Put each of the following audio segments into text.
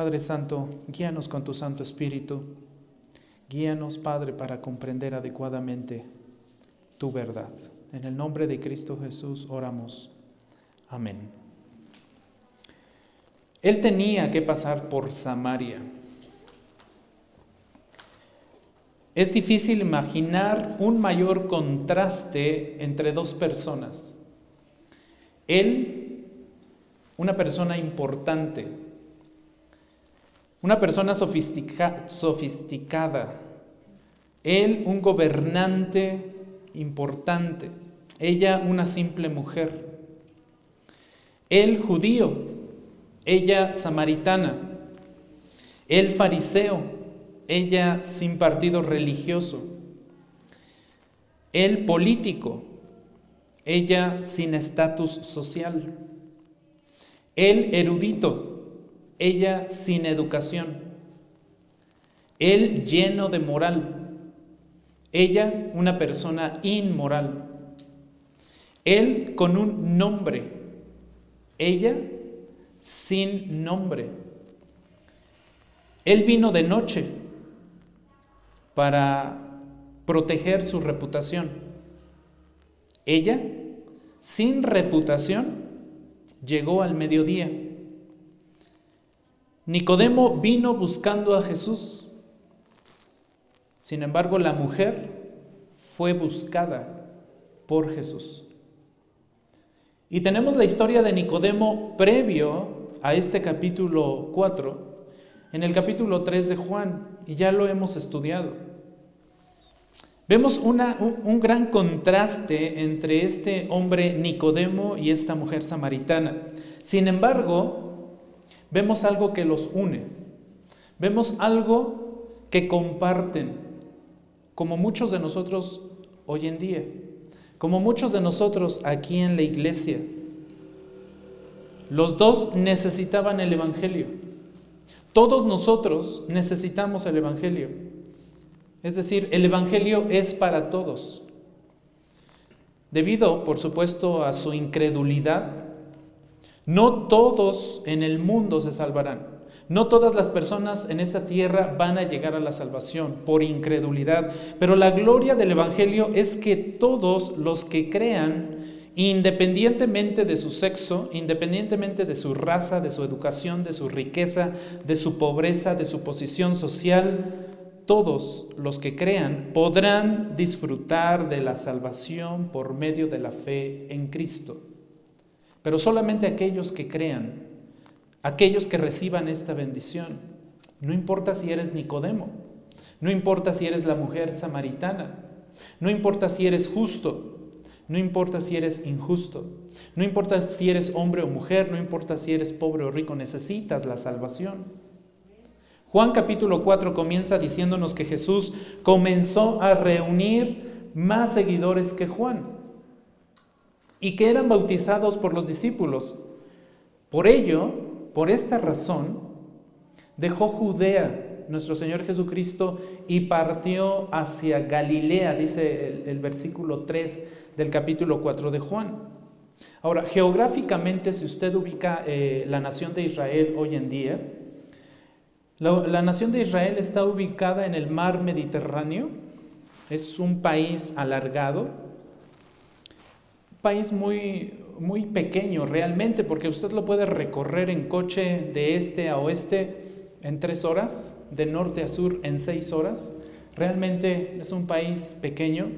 Padre Santo, guíanos con tu Santo Espíritu. Guíanos, Padre, para comprender adecuadamente tu verdad. En el nombre de Cristo Jesús oramos. Amén. Él tenía que pasar por Samaria. Es difícil imaginar un mayor contraste entre dos personas. Él, una persona importante, una persona sofisticada, él un gobernante importante, ella una simple mujer, él judío, ella samaritana, él fariseo, ella sin partido religioso, él político, ella sin estatus social, él erudito, ella sin educación, él lleno de moral, ella una persona inmoral, él con un nombre, ella sin nombre. Él vino de noche para proteger su reputación. Ella, sin reputación, llegó al mediodía. Nicodemo vino buscando a Jesús. Sin embargo, la mujer fue buscada por Jesús. Y tenemos la historia de Nicodemo previo a este capítulo 4, en el capítulo 3 de Juan, y ya lo hemos estudiado. Vemos un, gran contraste entre este hombre Nicodemo y esta mujer samaritana. Sin embargo, vemos algo que los une, vemos algo que comparten, como muchos de nosotros hoy en día, como muchos de nosotros aquí en la iglesia. Los dos necesitaban el Evangelio. Todos nosotros necesitamos el Evangelio. Es decir, el Evangelio es para todos. Debido, por supuesto, a su incredulidad, no todos en el mundo se salvarán. No todas las personas en esta tierra van a llegar a la salvación por incredulidad, pero la gloria del Evangelio es que todos los que crean, independientemente de su sexo, independientemente de su raza, de su educación, de su riqueza, de su pobreza, de su posición social, todos los que crean podrán disfrutar de la salvación por medio de la fe en Cristo. Pero solamente aquellos que crean, aquellos que reciban esta bendición. No importa si eres Nicodemo, no importa si eres la mujer samaritana, no importa si eres justo, no importa si eres injusto, no importa si eres hombre o mujer, no importa si eres pobre o rico, necesitas la salvación. Juan capítulo 4 comienza diciéndonos que Jesús comenzó a reunir más seguidores que Juan y que eran bautizados por los discípulos. Por ello, por esta razón, dejó Judea nuestro Señor Jesucristo y partió hacia Galilea, dice el, versículo 3 del capítulo 4 de Juan. Ahora, geográficamente, si usted ubica eh, la nación de Israel hoy en día, la nación de Israel está ubicada en el mar Mediterráneo, es un país alargado, país muy, muy pequeño realmente, porque usted lo puede recorrer en coche de este a oeste en tres horas, de norte a sur en seis horas. Realmente es un país pequeño,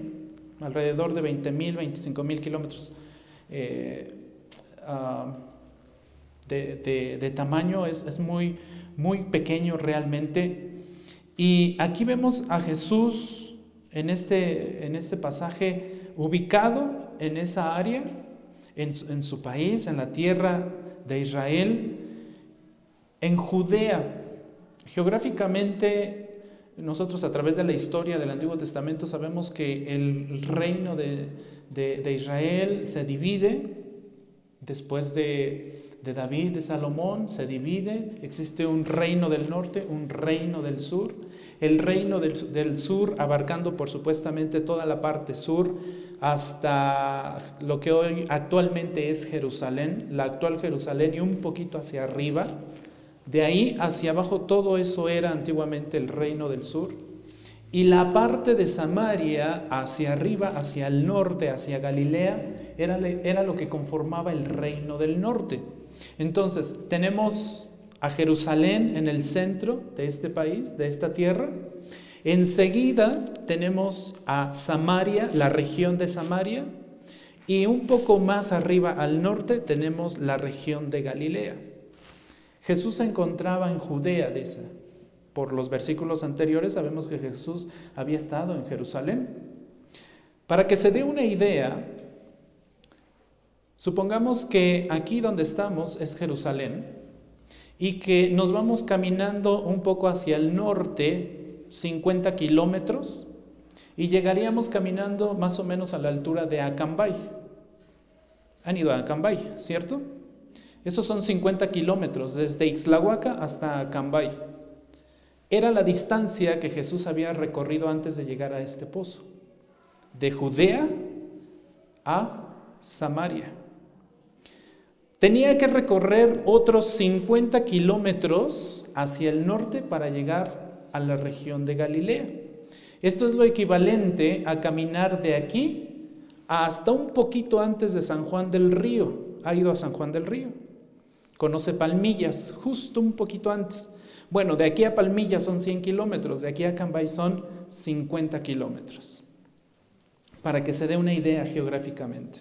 alrededor de 20 mil, 25 mil kilómetros eh, ah, de, tamaño, es, es, muy, muy pequeño realmente. Y aquí vemos a Jesús en este, en este pasaje ubicado en esa área, en, su país, en la tierra de Israel, en Judea. Geográficamente, nosotros a través de la historia del Antiguo Testamento sabemos que el reino de, de Israel se divide después de, David, de Salomón, se divide. Existe un reino del norte, un reino del sur. El reino del, del sur abarcando por supuestamente toda la parte sur hasta lo que hoy actualmente es Jerusalén, la actual Jerusalén y un poquito hacia arriba, De ahí hacia abajo todo eso era antiguamente el reino del sur. Y la parte de Samaria hacia arriba, hacia el norte, hacia Galilea, era, era lo que conformaba el reino del norte. Entonces, tenemos a Jerusalén en el centro de este país, de esta tierra. Enseguida tenemos a Samaria, la región de Samaria, y un poco más arriba al norte tenemos la región de Galilea. Jesús se encontraba en Judea, dice. Por los versículos anteriores sabemos que Jesús había estado en Jerusalén. Para que se dé una idea, supongamos que aquí donde estamos es Jerusalén y que nos vamos caminando un poco hacia el norte, 50 kilómetros, y llegaríamos caminando más o menos a la altura de Acambay. Han ido a Acambay, ¿cierto? Esos son 50 kilómetros, desde Ixlahuaca hasta Acambay. Era la distancia que Jesús había recorrido antes de llegar a este pozo, de Judea a Samaria. Tenía que recorrer otros 50 kilómetros hacia el norte para llegar a la región de Galilea. Esto es lo equivalente a caminar de aquí hasta un poquito antes de San Juan del Río. ¿Ha ido a San Juan del Río? Conoce Palmillas, justo un poquito antes. Bueno, de aquí a Palmillas son 100 kilómetros, de aquí a Cambay son 50 kilómetros, para que se dé una idea geográficamente.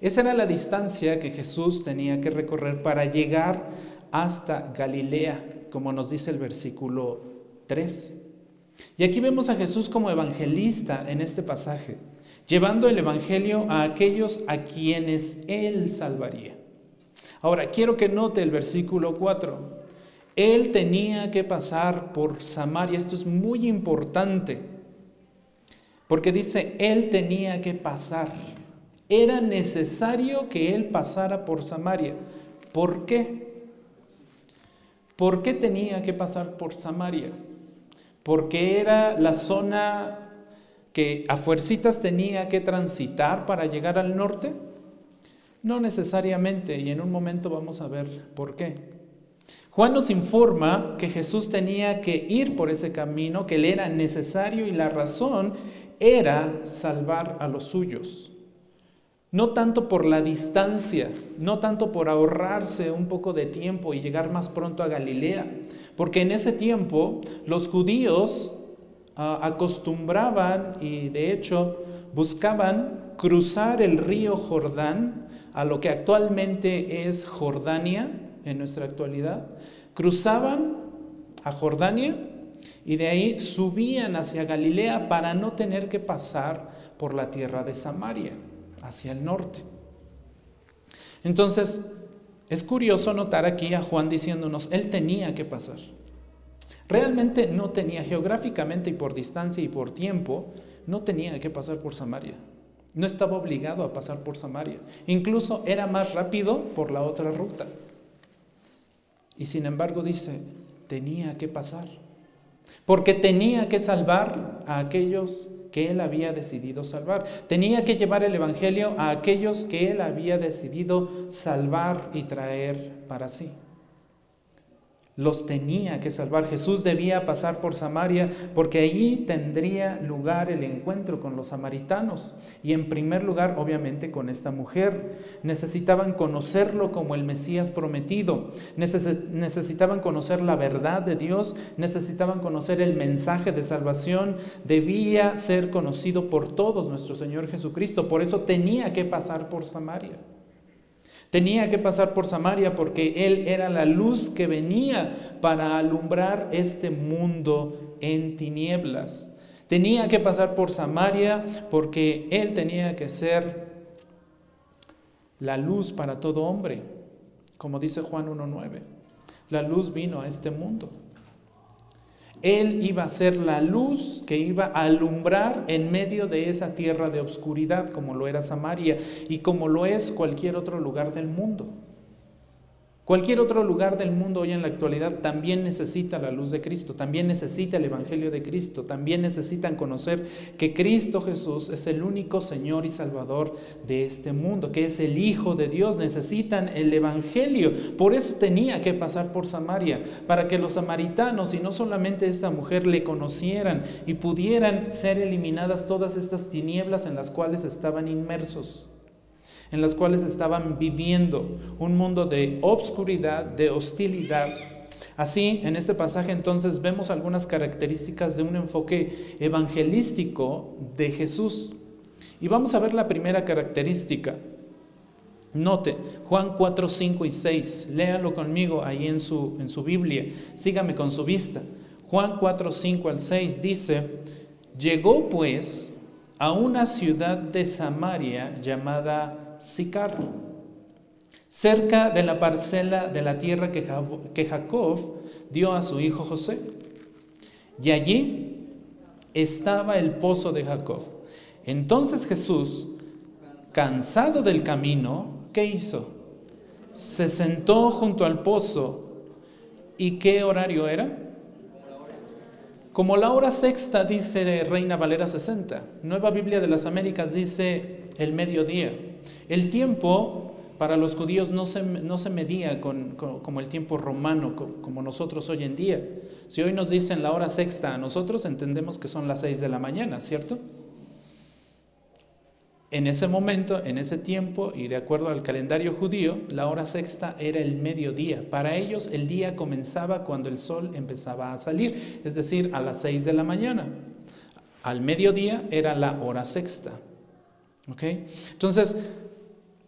Esa era la distancia que Jesús tenía que recorrer para llegar hasta Galilea, como nos dice el versículo 3. Y aquí vemos a Jesús como evangelista en este pasaje, llevando el Evangelio a aquellos a quienes Él salvaría. Ahora, quiero que note el versículo 4. Él tenía que pasar por Samaria. Esto es muy importante. Porque dice, Él tenía que pasar. Era necesario que Él pasara por Samaria. ¿Por qué? ¿Por qué tenía que pasar por Samaria? Porque era la zona que a fuercitas tenía que transitar para llegar al norte. No necesariamente, y en un momento vamos a ver por qué. Juan nos informa que Jesús tenía que ir por ese camino, que le era necesario y la razón era salvar a los suyos. No tanto por la distancia, no tanto por ahorrarse un poco de tiempo y llegar más pronto a Galilea, porque en ese tiempo los judíos ah, acostumbraban y de hecho buscaban cruzar el río Jordán a lo que actualmente es Jordania, en nuestra actualidad, cruzaban a Jordania y de ahí subían hacia Galilea para no tener que pasar por la tierra de Samaria, hacia el norte. Entonces, es curioso notar aquí a Juan diciéndonos, él tenía que pasar. Realmente no tenía, geográficamente y por distancia y por tiempo, no tenía que pasar por Samaria. No estaba obligado a pasar por Samaria. Incluso era más rápido por la otra ruta. Y sin embargo dice, tenía que pasar. Porque tenía que salvar a aquellos que él había decidido salvar. Tenía que llevar el Evangelio a aquellos que él había decidido salvar y traer para sí los tenía que salvar. Jesús debía pasar por Samaria porque allí tendría lugar el encuentro con los samaritanos y en primer lugar obviamente con esta mujer. Necesitaban conocerlo como el Mesías prometido, necesitaban conocer la verdad de Dios, necesitaban conocer el mensaje de salvación, debía ser conocido por todos nuestro Señor Jesucristo, por eso tenía que pasar por Samaria. Tenía que pasar por Samaria porque Él era la luz que venía para alumbrar este mundo en tinieblas. Tenía que pasar por Samaria porque Él tenía que ser la luz para todo hombre, como dice Juan 1.9. La luz vino a este mundo. Él iba a ser la luz que iba a alumbrar en medio de esa tierra de obscuridad, como lo era Samaria y como lo es cualquier otro lugar del mundo. Cualquier otro lugar del mundo hoy en la actualidad también necesita la luz de Cristo, también necesita el Evangelio de Cristo, también necesitan conocer que Cristo Jesús es el único Señor y Salvador de este mundo, que es el Hijo de Dios. Necesitan el Evangelio. Por eso tenía que pasar por Samaria, para que los samaritanos y no solamente esta mujer le conocieran y pudieran ser eliminadas todas estas tinieblas en las cuales estaban inmersos en las cuales estaban viviendo un mundo de obscuridad, de hostilidad. Así, en este pasaje entonces vemos algunas características de un enfoque evangelístico de Jesús. Y vamos a ver la primera característica. Note, Juan 4, 5 y 6, léalo conmigo ahí en su, en su Biblia, sígame con su vista. Juan 4, 5 al 6 dice, llegó pues a una ciudad de Samaria llamada Sicar, cerca de la parcela de la tierra que Jacob dio a su hijo José. Y allí estaba el pozo de Jacob. Entonces Jesús, cansado del camino, ¿qué hizo? Se sentó junto al pozo. ¿Y qué horario era? Como la hora sexta dice Reina Valera 60, Nueva Biblia de las Américas dice el mediodía. El tiempo para los judíos no se, no se medía con, como el tiempo romano, como nosotros hoy en día. Si hoy nos dicen la hora sexta, a nosotros entendemos que son las seis de la mañana, ¿cierto? En ese momento, en ese tiempo, y de acuerdo al calendario judío, la hora sexta era el mediodía. Para ellos el día comenzaba cuando el sol empezaba a salir, es decir, a las seis de la mañana. Al mediodía era la hora sexta. Entonces,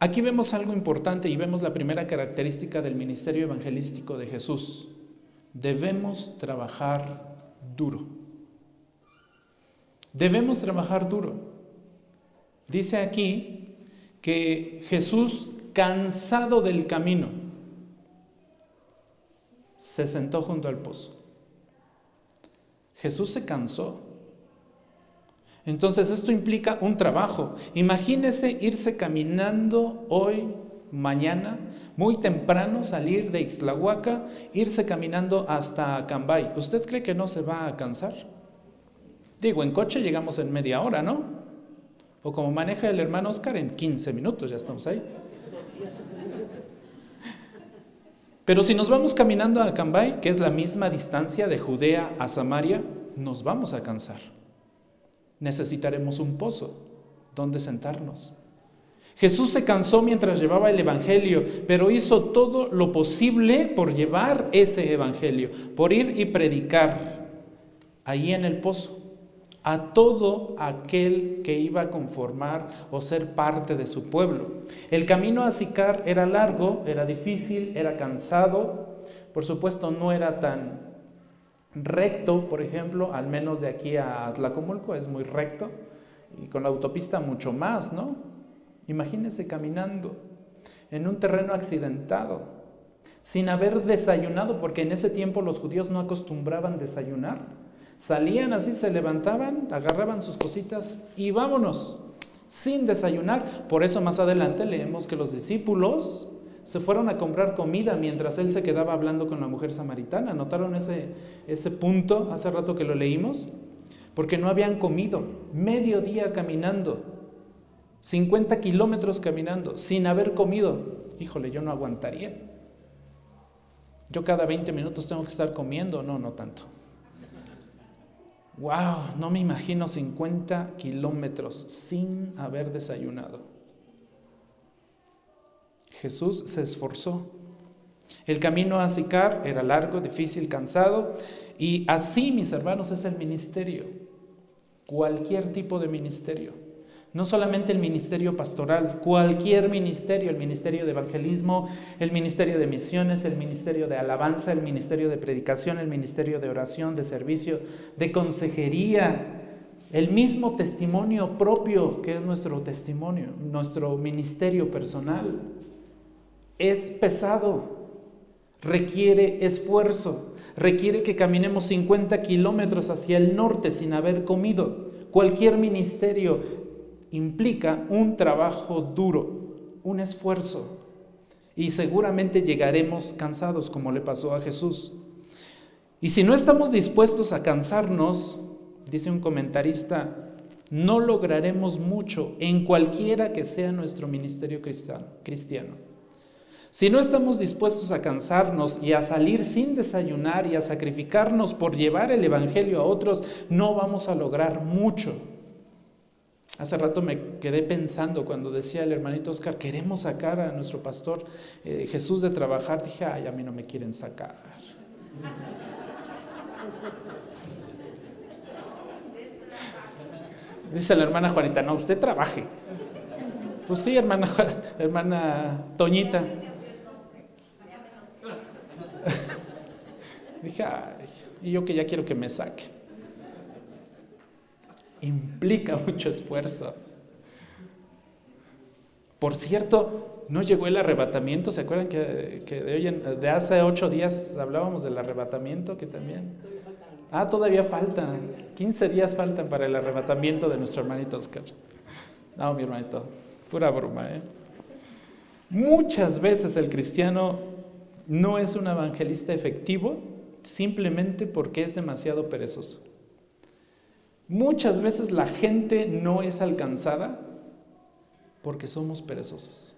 Aquí vemos algo importante y vemos la primera característica del ministerio evangelístico de Jesús. Debemos trabajar duro. Debemos trabajar duro. Dice aquí que Jesús, cansado del camino, se sentó junto al pozo. Jesús se cansó. Entonces esto implica un trabajo. Imagínese irse caminando hoy, mañana, muy temprano, salir de Ixtlahuaca, irse caminando hasta Cambay. ¿Usted cree que no se va a cansar? Digo, en coche llegamos en media hora, ¿no? O como maneja el hermano Oscar, en 15 minutos ya estamos ahí. Pero si nos vamos caminando a Cambay, que es la misma distancia de Judea a Samaria, nos vamos a cansar necesitaremos un pozo donde sentarnos. Jesús se cansó mientras llevaba el Evangelio, pero hizo todo lo posible por llevar ese Evangelio, por ir y predicar ahí en el pozo a todo aquel que iba a conformar o ser parte de su pueblo. El camino a Sicar era largo, era difícil, era cansado, por supuesto no era tan recto, por ejemplo, al menos de aquí a Tlacomulco es muy recto y con la autopista mucho más, ¿no? Imagínense caminando en un terreno accidentado, sin haber desayunado, porque en ese tiempo los judíos no acostumbraban desayunar. Salían así, se levantaban, agarraban sus cositas y vámonos, sin desayunar. Por eso más adelante leemos que los discípulos se fueron a comprar comida mientras él se quedaba hablando con la mujer samaritana. ¿Notaron ese, ese punto hace rato que lo leímos? Porque no habían comido, medio día caminando, 50 kilómetros caminando, sin haber comido. Híjole, yo no aguantaría. Yo cada 20 minutos tengo que estar comiendo, no, no tanto. Wow, no me imagino 50 kilómetros sin haber desayunado. Jesús se esforzó. El camino a Sicar era largo, difícil, cansado, y así, mis hermanos, es el ministerio. Cualquier tipo de ministerio. No solamente el ministerio pastoral, cualquier ministerio, el ministerio de evangelismo, el ministerio de misiones, el ministerio de alabanza, el ministerio de predicación, el ministerio de oración, de servicio, de consejería, el mismo testimonio propio que es nuestro testimonio, nuestro ministerio personal es pesado, requiere esfuerzo, requiere que caminemos 50 kilómetros hacia el norte sin haber comido. Cualquier ministerio implica un trabajo duro, un esfuerzo. y seguramente llegaremos cansados como le pasó a Jesús. Y si no estamos dispuestos a cansarnos, dice un comentarista, no lograremos mucho en cualquiera que sea nuestro ministerio cristiano. Si no estamos dispuestos a cansarnos y a salir sin desayunar y a sacrificarnos por llevar el Evangelio a otros, no vamos a lograr mucho. Hace rato me quedé pensando cuando decía el hermanito Oscar, queremos sacar a nuestro pastor eh, Jesús de trabajar. Dije, ay, a mí no me quieren sacar. Dice la hermana Juanita, no, usted trabaje. Pues sí, hermana, hermana Toñita. Dije, y yo que ya quiero que me saque. Implica mucho esfuerzo. Por cierto, no llegó el arrebatamiento. ¿Se acuerdan que, de, de hace ocho días hablábamos del arrebatamiento? Que también. Ah, todavía faltan. 15 días faltan para el arrebatamiento de nuestro hermanito Oscar. No, mi hermanito, pura broma, ¿eh? Muchas veces el cristiano no es un evangelista efectivo simplemente porque es demasiado perezoso. Muchas veces la gente no es alcanzada porque somos perezosos,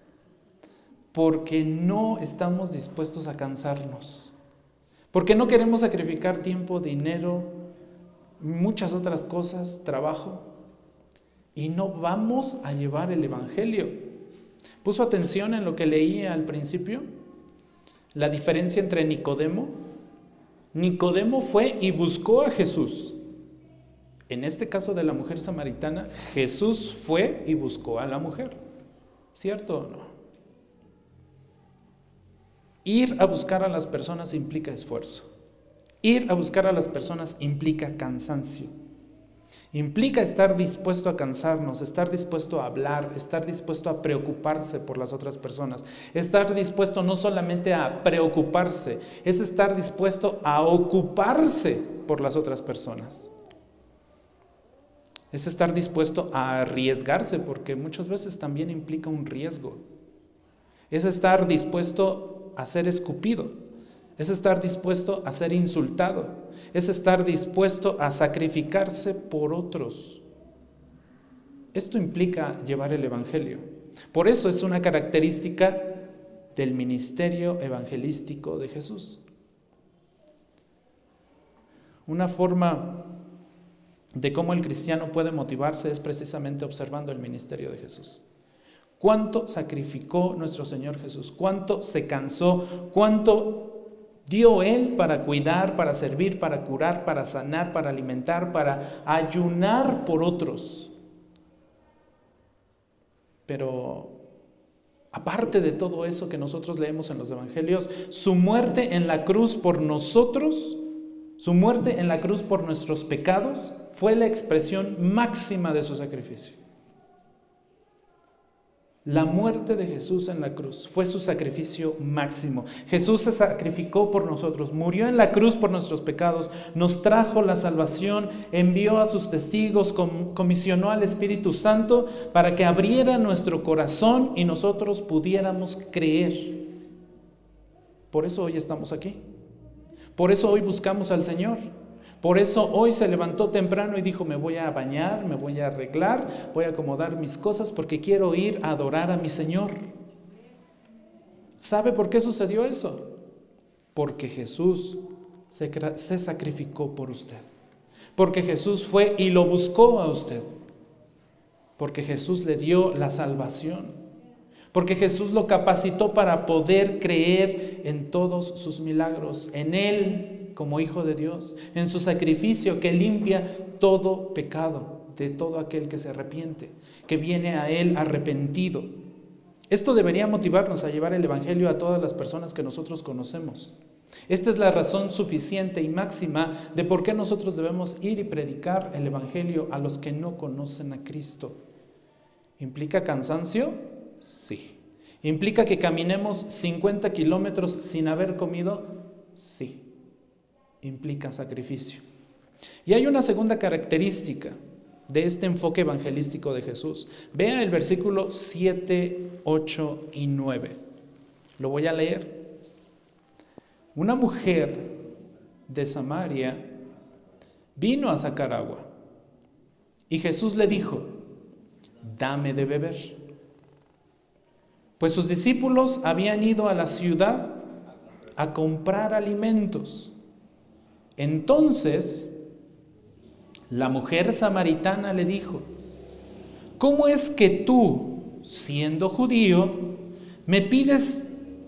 porque no estamos dispuestos a cansarnos, porque no queremos sacrificar tiempo, dinero, muchas otras cosas, trabajo, y no vamos a llevar el Evangelio. ¿Puso atención en lo que leía al principio? La diferencia entre Nicodemo Nicodemo fue y buscó a Jesús. En este caso de la mujer samaritana, Jesús fue y buscó a la mujer. ¿Cierto o no? Ir a buscar a las personas implica esfuerzo. Ir a buscar a las personas implica cansancio. Implica estar dispuesto a cansarnos, estar dispuesto a hablar, estar dispuesto a preocuparse por las otras personas. Estar dispuesto no solamente a preocuparse, es estar dispuesto a ocuparse por las otras personas. Es estar dispuesto a arriesgarse, porque muchas veces también implica un riesgo. Es estar dispuesto a ser escupido es estar dispuesto a ser insultado, es estar dispuesto a sacrificarse por otros. Esto implica llevar el Evangelio. Por eso es una característica del ministerio evangelístico de Jesús. Una forma de cómo el cristiano puede motivarse es precisamente observando el ministerio de Jesús. ¿Cuánto sacrificó nuestro Señor Jesús? ¿Cuánto se cansó? ¿Cuánto dio Él para cuidar, para servir, para curar, para sanar, para alimentar, para ayunar por otros. Pero aparte de todo eso que nosotros leemos en los Evangelios, su muerte en la cruz por nosotros, su muerte en la cruz por nuestros pecados, fue la expresión máxima de su sacrificio. La muerte de Jesús en la cruz fue su sacrificio máximo. Jesús se sacrificó por nosotros, murió en la cruz por nuestros pecados, nos trajo la salvación, envió a sus testigos, comisionó al Espíritu Santo para que abriera nuestro corazón y nosotros pudiéramos creer. Por eso hoy estamos aquí. Por eso hoy buscamos al Señor. Por eso hoy se levantó temprano y dijo, me voy a bañar, me voy a arreglar, voy a acomodar mis cosas porque quiero ir a adorar a mi Señor. ¿Sabe por qué sucedió eso? Porque Jesús se, sacrificó por usted. Porque Jesús fue y lo buscó a usted. Porque Jesús le dio la salvación. Porque Jesús lo capacitó para poder creer en todos sus milagros. En Él como Hijo de Dios, en su sacrificio que limpia todo pecado de todo aquel que se arrepiente, que viene a Él arrepentido. Esto debería motivarnos a llevar el Evangelio a todas las personas que nosotros conocemos. Esta es la razón suficiente y máxima de por qué nosotros debemos ir y predicar el Evangelio a los que no conocen a Cristo. ¿Implica cansancio? Sí. ¿Implica que caminemos 50 kilómetros sin haber comido? Sí implica sacrificio. Y hay una segunda característica de este enfoque evangelístico de Jesús. Vea el versículo 7, 8 y 9. Lo voy a leer. Una mujer de Samaria vino a sacar agua. Y Jesús le dijo, dame de beber. Pues sus discípulos habían ido a la ciudad a comprar alimentos. Entonces, la mujer samaritana le dijo, ¿cómo es que tú, siendo judío, me pides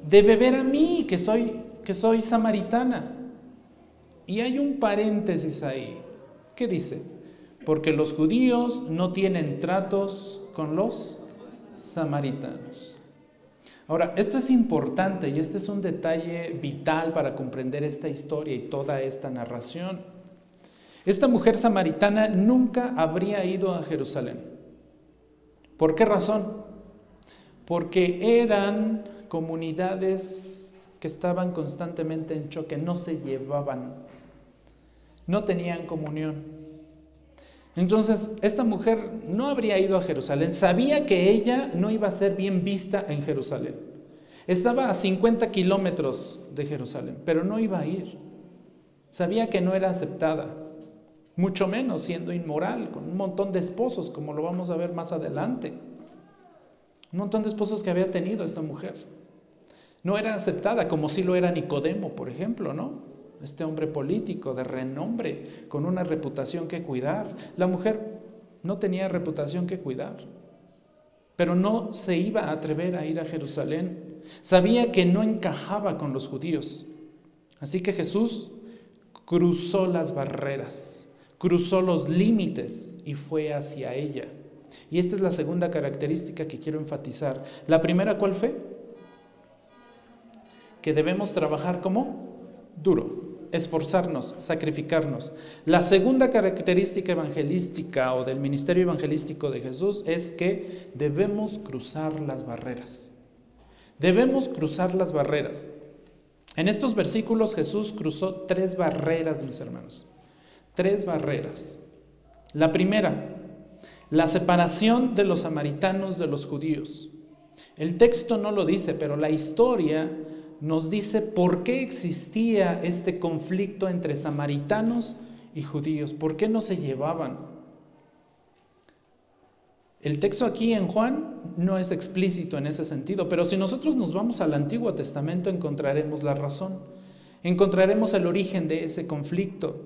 de beber a mí, que soy, que soy samaritana? Y hay un paréntesis ahí. ¿Qué dice? Porque los judíos no tienen tratos con los samaritanos. Ahora, esto es importante y este es un detalle vital para comprender esta historia y toda esta narración. Esta mujer samaritana nunca habría ido a Jerusalén. ¿Por qué razón? Porque eran comunidades que estaban constantemente en choque, no se llevaban, no tenían comunión. Entonces, esta mujer no habría ido a Jerusalén, sabía que ella no iba a ser bien vista en Jerusalén. Estaba a 50 kilómetros de Jerusalén, pero no iba a ir. Sabía que no era aceptada mucho menos siendo inmoral, con un montón de esposos, como lo vamos a ver más adelante. Un montón de esposos que había tenido esta mujer. No era aceptada como si lo era Nicodemo, por ejemplo, ¿no? Este hombre político de renombre, con una reputación que cuidar. La mujer no tenía reputación que cuidar, pero no se iba a atrever a ir a Jerusalén. Sabía que no encajaba con los judíos. Así que Jesús cruzó las barreras cruzó los límites y fue hacia ella. Y esta es la segunda característica que quiero enfatizar. La primera, ¿cuál fue? Que debemos trabajar como duro, esforzarnos, sacrificarnos. La segunda característica evangelística o del ministerio evangelístico de Jesús es que debemos cruzar las barreras. Debemos cruzar las barreras. En estos versículos Jesús cruzó tres barreras, mis hermanos tres barreras. La primera, la separación de los samaritanos de los judíos. El texto no lo dice, pero la historia nos dice por qué existía este conflicto entre samaritanos y judíos, por qué no se llevaban. El texto aquí en Juan no es explícito en ese sentido, pero si nosotros nos vamos al Antiguo Testamento encontraremos la razón, encontraremos el origen de ese conflicto.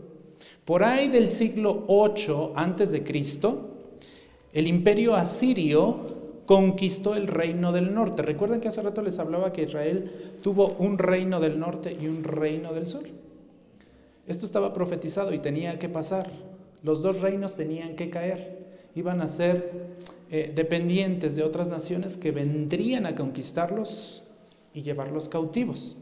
Por ahí del siglo 8 antes de Cristo, el imperio asirio conquistó el reino del norte. Recuerden que hace rato les hablaba que Israel tuvo un reino del norte y un reino del sur. Esto estaba profetizado y tenía que pasar. Los dos reinos tenían que caer. Iban a ser eh, dependientes de otras naciones que vendrían a conquistarlos y llevarlos cautivos.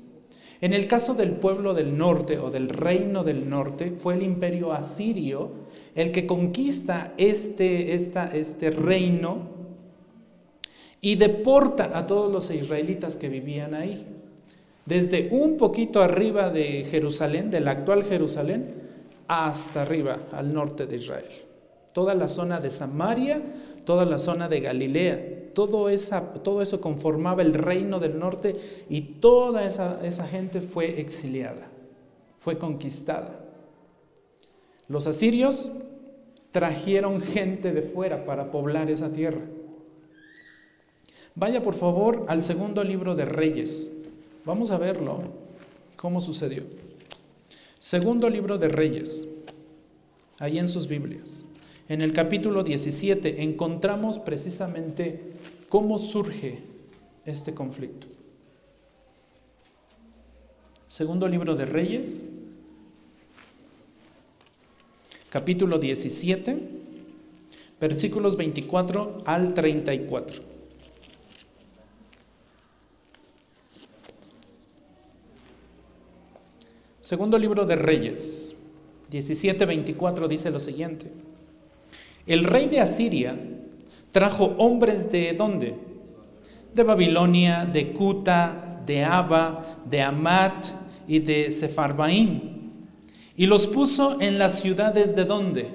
En el caso del pueblo del norte o del reino del norte, fue el imperio asirio el que conquista este, este reino y deporta a todos los israelitas que vivían ahí. Desde un poquito arriba de Jerusalén, del actual Jerusalén, hasta arriba, al norte de Israel. Toda la zona de Samaria, toda la zona de Galilea, todo eso conformaba el reino del norte y toda esa, esa gente fue exiliada, fue conquistada. Los asirios trajeron gente de fuera para poblar esa tierra. Vaya por favor al segundo libro de Reyes. Vamos a verlo, cómo sucedió. Segundo libro de Reyes, ahí en sus Biblias. En el capítulo 17 encontramos precisamente cómo surge este conflicto. Segundo libro de Reyes, capítulo 17, versículos 24 al 34. Segundo libro de Reyes, 17, 24 dice lo siguiente. El rey de Asiria trajo hombres de dónde? De Babilonia, de Cuta, de Abba, de Amat y de Sefarbaim. Y los puso en las ciudades de dónde?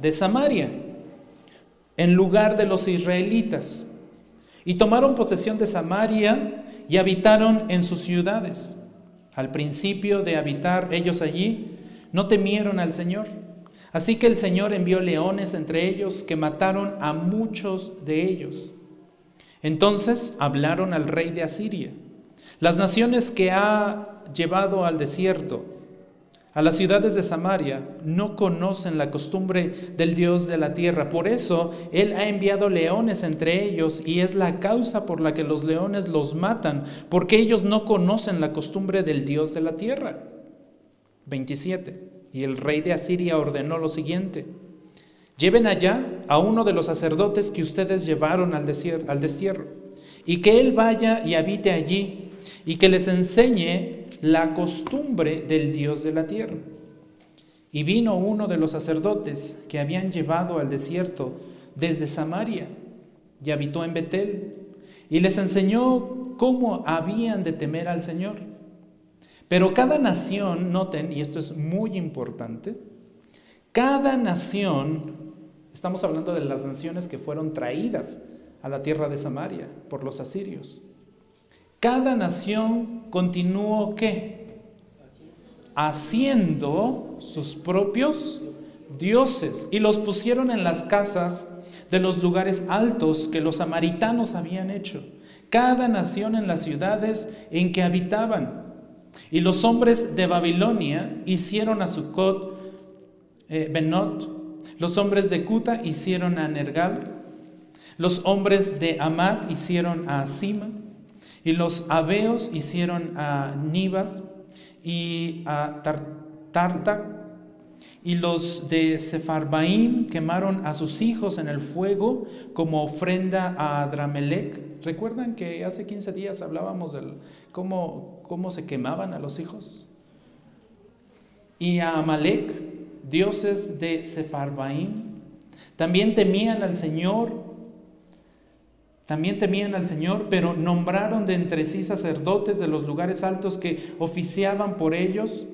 De Samaria, en lugar de los israelitas. Y tomaron posesión de Samaria y habitaron en sus ciudades. Al principio de habitar ellos allí, no temieron al Señor. Así que el Señor envió leones entre ellos que mataron a muchos de ellos. Entonces hablaron al rey de Asiria. Las naciones que ha llevado al desierto, a las ciudades de Samaria, no conocen la costumbre del Dios de la tierra. Por eso Él ha enviado leones entre ellos y es la causa por la que los leones los matan, porque ellos no conocen la costumbre del Dios de la tierra. 27. Y el rey de Asiria ordenó lo siguiente. Lleven allá a uno de los sacerdotes que ustedes llevaron al, desierto, al destierro, y que él vaya y habite allí, y que les enseñe la costumbre del Dios de la tierra. Y vino uno de los sacerdotes que habían llevado al desierto desde Samaria, y habitó en Betel, y les enseñó cómo habían de temer al Señor. Pero cada nación, noten, y esto es muy importante, cada nación, estamos hablando de las naciones que fueron traídas a la tierra de Samaria por los asirios, cada nación continuó qué? Haciendo sus propios dioses. Y los pusieron en las casas de los lugares altos que los samaritanos habían hecho, cada nación en las ciudades en que habitaban. Y los hombres de Babilonia hicieron a Sucot eh, Benot, los hombres de Cuta hicieron a Nergal, los hombres de Amad hicieron a Sima, y los Abeos hicieron a Nibas y a Tartac, y los de Sefarbaim quemaron a sus hijos en el fuego como ofrenda a Adramelech. ¿Recuerdan que hace 15 días hablábamos del cómo, cómo se quemaban a los hijos? Y a Amalek, dioses de Sefarbaim, también temían al Señor, también temían al Señor, pero nombraron de entre sí sacerdotes de los lugares altos que oficiaban por ellos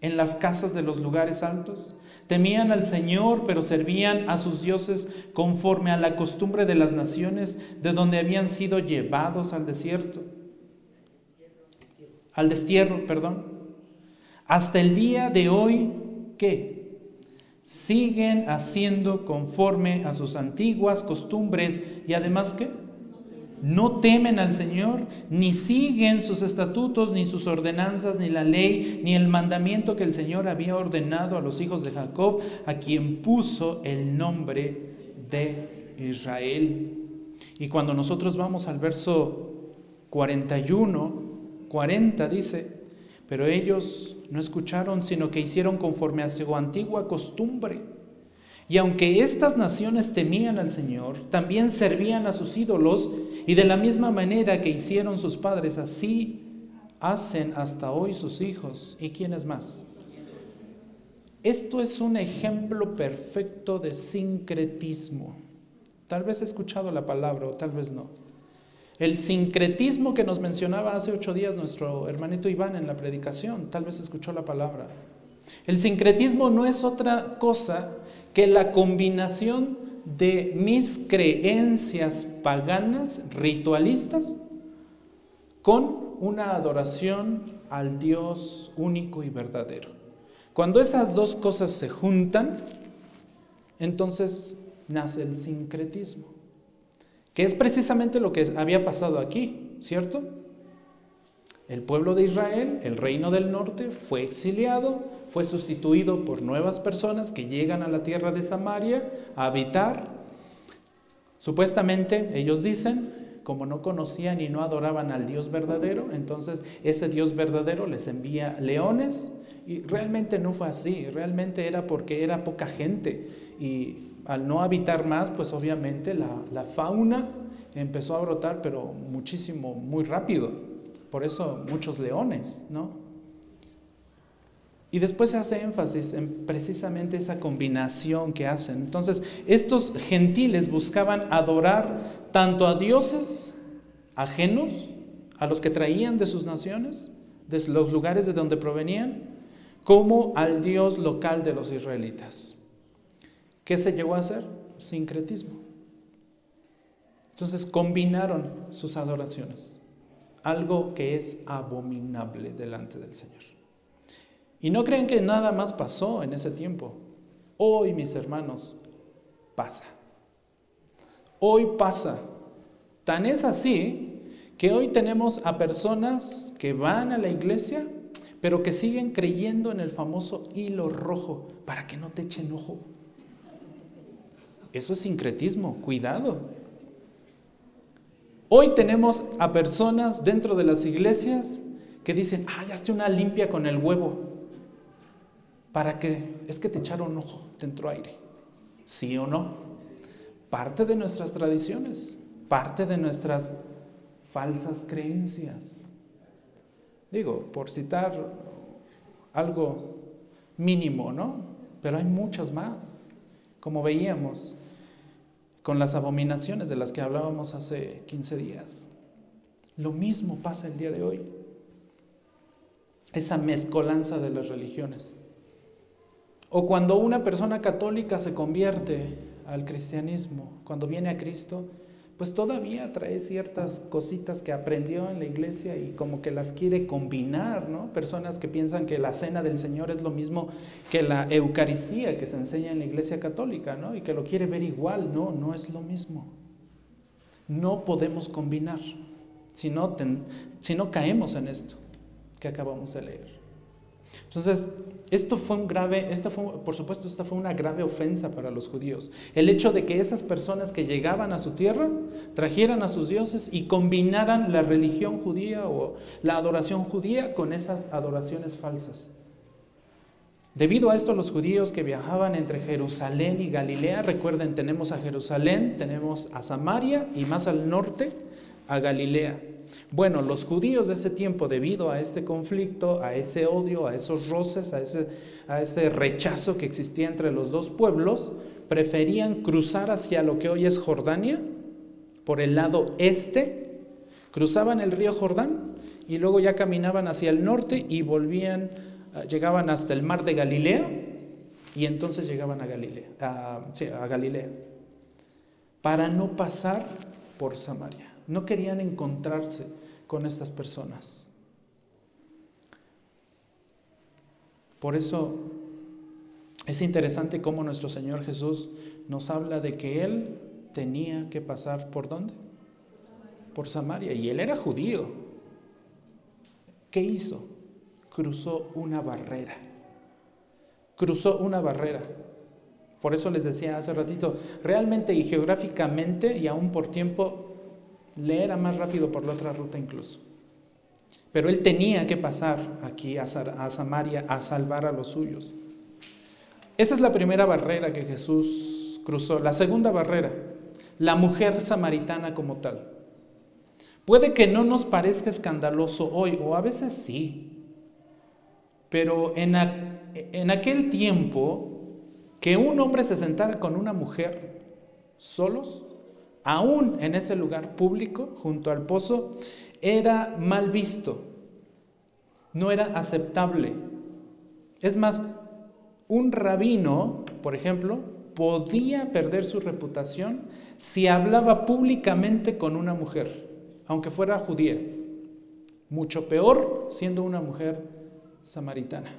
en las casas de los lugares altos. Temían al Señor, pero servían a sus dioses conforme a la costumbre de las naciones de donde habían sido llevados al desierto. Al destierro, perdón. Hasta el día de hoy, ¿qué? Siguen haciendo conforme a sus antiguas costumbres y además, ¿qué? no temen al Señor, ni siguen sus estatutos, ni sus ordenanzas, ni la ley, ni el mandamiento que el Señor había ordenado a los hijos de Jacob, a quien puso el nombre de Israel. Y cuando nosotros vamos al verso 41, 40 dice, pero ellos no escucharon, sino que hicieron conforme a su antigua costumbre y aunque estas naciones temían al Señor, también servían a sus ídolos y de la misma manera que hicieron sus padres, así hacen hasta hoy sus hijos. ¿Y quiénes más? Esto es un ejemplo perfecto de sincretismo. Tal vez he escuchado la palabra o tal vez no. El sincretismo que nos mencionaba hace ocho días nuestro hermanito Iván en la predicación, tal vez escuchó la palabra. El sincretismo no es otra cosa que la combinación de mis creencias paganas, ritualistas, con una adoración al Dios único y verdadero. Cuando esas dos cosas se juntan, entonces nace el sincretismo, es precisamente lo que había pasado aquí, ¿cierto? El pueblo de Israel, el reino del norte, fue exiliado, fue sustituido por nuevas personas que llegan a la tierra de Samaria a habitar. Supuestamente ellos dicen, como no conocían y no adoraban al Dios verdadero, entonces ese Dios verdadero les envía leones y realmente no fue así, realmente era porque era poca gente y al no habitar más, pues obviamente la, la fauna empezó a brotar, pero muchísimo, muy rápido. Por eso muchos leones, ¿no? Y después se hace énfasis en precisamente esa combinación que hacen. Entonces, estos gentiles buscaban adorar tanto a dioses ajenos, a los que traían de sus naciones, de los lugares de donde provenían, como al Dios local de los israelitas. ¿Qué se llegó a hacer? Sincretismo. Entonces combinaron sus adoraciones algo que es abominable delante del Señor. Y no creen que nada más pasó en ese tiempo. Hoy, mis hermanos, pasa. Hoy pasa. Tan es así que hoy tenemos a personas que van a la iglesia, pero que siguen creyendo en el famoso hilo rojo para que no te echen ojo. Eso es sincretismo, cuidado. Hoy tenemos a personas dentro de las iglesias que dicen, ah, ya una limpia con el huevo. ¿Para que Es que te echaron ojo, te entró aire. ¿Sí o no? Parte de nuestras tradiciones, parte de nuestras falsas creencias. Digo, por citar algo mínimo, ¿no? Pero hay muchas más. Como veíamos, con las abominaciones de las que hablábamos hace 15 días. Lo mismo pasa el día de hoy. Esa mezcolanza de las religiones. O cuando una persona católica se convierte al cristianismo, cuando viene a Cristo, pues todavía trae ciertas cositas que aprendió en la iglesia y como que las quiere combinar, ¿no? Personas que piensan que la cena del Señor es lo mismo que la Eucaristía que se enseña en la iglesia católica, ¿no? Y que lo quiere ver igual, no, no es lo mismo. No podemos combinar, si no, si no caemos en esto que acabamos de leer. Entonces, esto fue un grave, esta fue, por supuesto, esta fue una grave ofensa para los judíos. El hecho de que esas personas que llegaban a su tierra trajeran a sus dioses y combinaran la religión judía o la adoración judía con esas adoraciones falsas. Debido a esto, los judíos que viajaban entre Jerusalén y Galilea, recuerden, tenemos a Jerusalén, tenemos a Samaria y más al norte a Galilea. Bueno, los judíos de ese tiempo, debido a este conflicto, a ese odio, a esos roces, a ese, a ese rechazo que existía entre los dos pueblos, preferían cruzar hacia lo que hoy es Jordania, por el lado este, cruzaban el río Jordán y luego ya caminaban hacia el norte y volvían, ah, llegaban hasta el mar de Galilea y entonces llegaban a Galilea, a Galilea, para no pasar por Samaria. No querían encontrarse con estas personas. Por eso es interesante cómo nuestro Señor Jesús nos habla de que Él tenía que pasar por dónde? Por Samaria. Y Él era judío. ¿Qué hizo? Cruzó una barrera. Cruzó una barrera. Por eso les decía hace ratito, realmente y geográficamente y aún por tiempo le era más rápido por la otra ruta incluso. Pero él tenía que pasar aquí a, Samaria a salvar a los suyos. Esa es la primera barrera que Jesús cruzó. La segunda barrera, la mujer samaritana como tal. Puede que no nos parezca escandaloso hoy, o a veces sí, pero en, en aquel tiempo que un hombre se sentara con una mujer solos, aún en ese lugar público, junto al pozo, era mal visto, no era aceptable. Es más, un rabino, por ejemplo, podía perder su reputación si hablaba públicamente con una mujer, aunque fuera judía. Mucho peor siendo una mujer samaritana.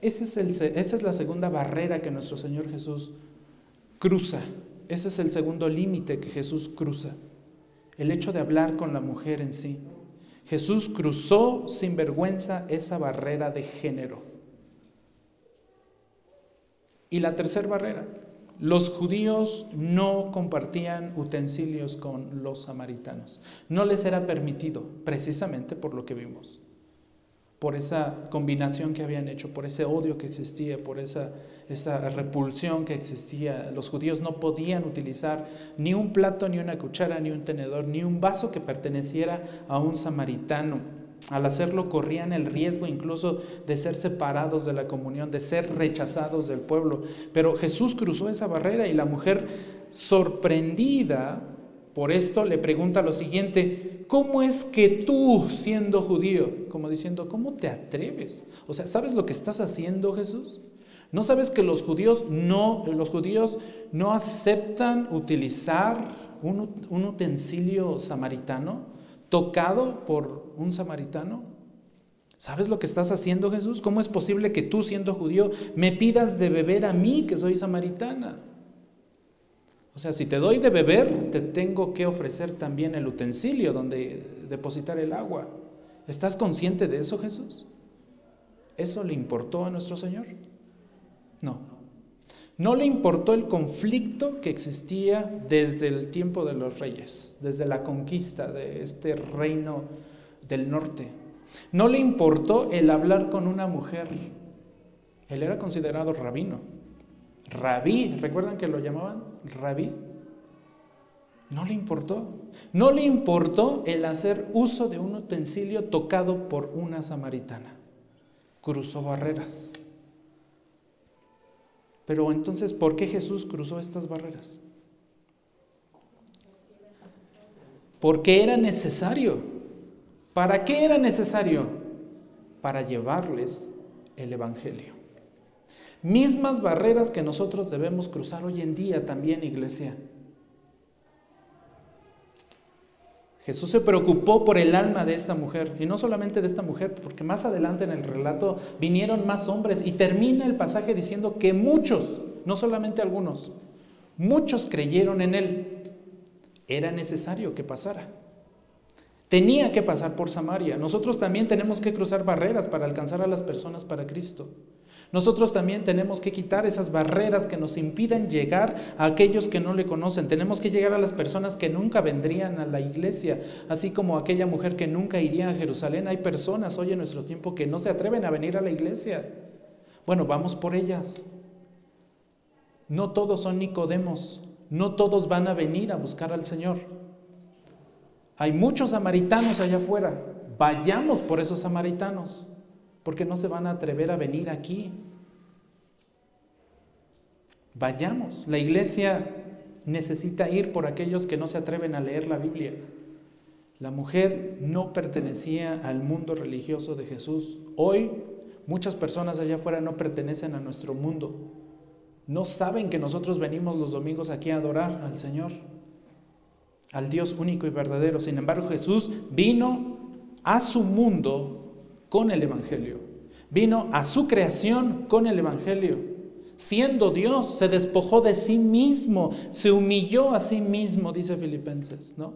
esa es la segunda barrera que nuestro Señor Jesús cruza ese es el segundo límite que Jesús cruza, el hecho de hablar con la mujer en sí. Jesús cruzó sin vergüenza esa barrera de género. Y la tercera barrera, los judíos no compartían utensilios con los samaritanos. No les era permitido, precisamente por lo que vimos por esa combinación que habían hecho, por ese odio que existía, por esa, esa repulsión que existía. Los judíos no podían utilizar ni un plato, ni una cuchara, ni un tenedor, ni un vaso que perteneciera a un samaritano. Al hacerlo corrían el riesgo incluso de ser separados de la comunión, de ser rechazados del pueblo. Pero Jesús cruzó esa barrera y la mujer sorprendida por esto le pregunta lo siguiente, ¿cómo es que tú, siendo judío, como diciendo, ¿cómo te atreves? O sea, ¿sabes lo que estás haciendo, Jesús? ¿No sabes que los judíos no, los judíos no aceptan utilizar un, un utensilio samaritano, tocado por un samaritano? ¿Sabes lo que estás haciendo, Jesús? ¿Cómo es posible que tú, siendo judío, me pidas de beber a mí, que soy samaritana? O sea, si te doy de beber, te tengo que ofrecer también el utensilio donde depositar el agua. ¿Estás consciente de eso, Jesús? ¿Eso le importó a nuestro Señor? No. No le importó el conflicto que existía desde el tiempo de los reyes, desde la conquista de este reino del norte. No le importó el hablar con una mujer. Él era considerado rabino. Rabí, ¿recuerdan que lo llamaban rabí? No le importó. No le importó el hacer uso de un utensilio tocado por una samaritana. Cruzó barreras. Pero entonces, ¿por qué Jesús cruzó estas barreras? Porque era necesario. ¿Para qué era necesario? Para llevarles el Evangelio. Mismas barreras que nosotros debemos cruzar hoy en día también, iglesia. Jesús se preocupó por el alma de esta mujer, y no solamente de esta mujer, porque más adelante en el relato vinieron más hombres, y termina el pasaje diciendo que muchos, no solamente algunos, muchos creyeron en él. Era necesario que pasara. Tenía que pasar por Samaria. Nosotros también tenemos que cruzar barreras para alcanzar a las personas para Cristo. Nosotros también tenemos que quitar esas barreras que nos impiden llegar a aquellos que no le conocen. Tenemos que llegar a las personas que nunca vendrían a la iglesia, así como aquella mujer que nunca iría a Jerusalén. Hay personas hoy en nuestro tiempo que no se atreven a venir a la iglesia. Bueno, vamos por ellas. No todos son Nicodemos, no todos van a venir a buscar al Señor. Hay muchos samaritanos allá afuera. Vayamos por esos samaritanos porque no se van a atrever a venir aquí. Vayamos, la iglesia necesita ir por aquellos que no se atreven a leer la Biblia. La mujer no pertenecía al mundo religioso de Jesús. Hoy muchas personas allá afuera no pertenecen a nuestro mundo. No saben que nosotros venimos los domingos aquí a adorar al Señor, al Dios único y verdadero. Sin embargo, Jesús vino a su mundo con el Evangelio. Vino a su creación con el Evangelio. Siendo Dios, se despojó de sí mismo, se humilló a sí mismo, dice Filipenses, ¿no?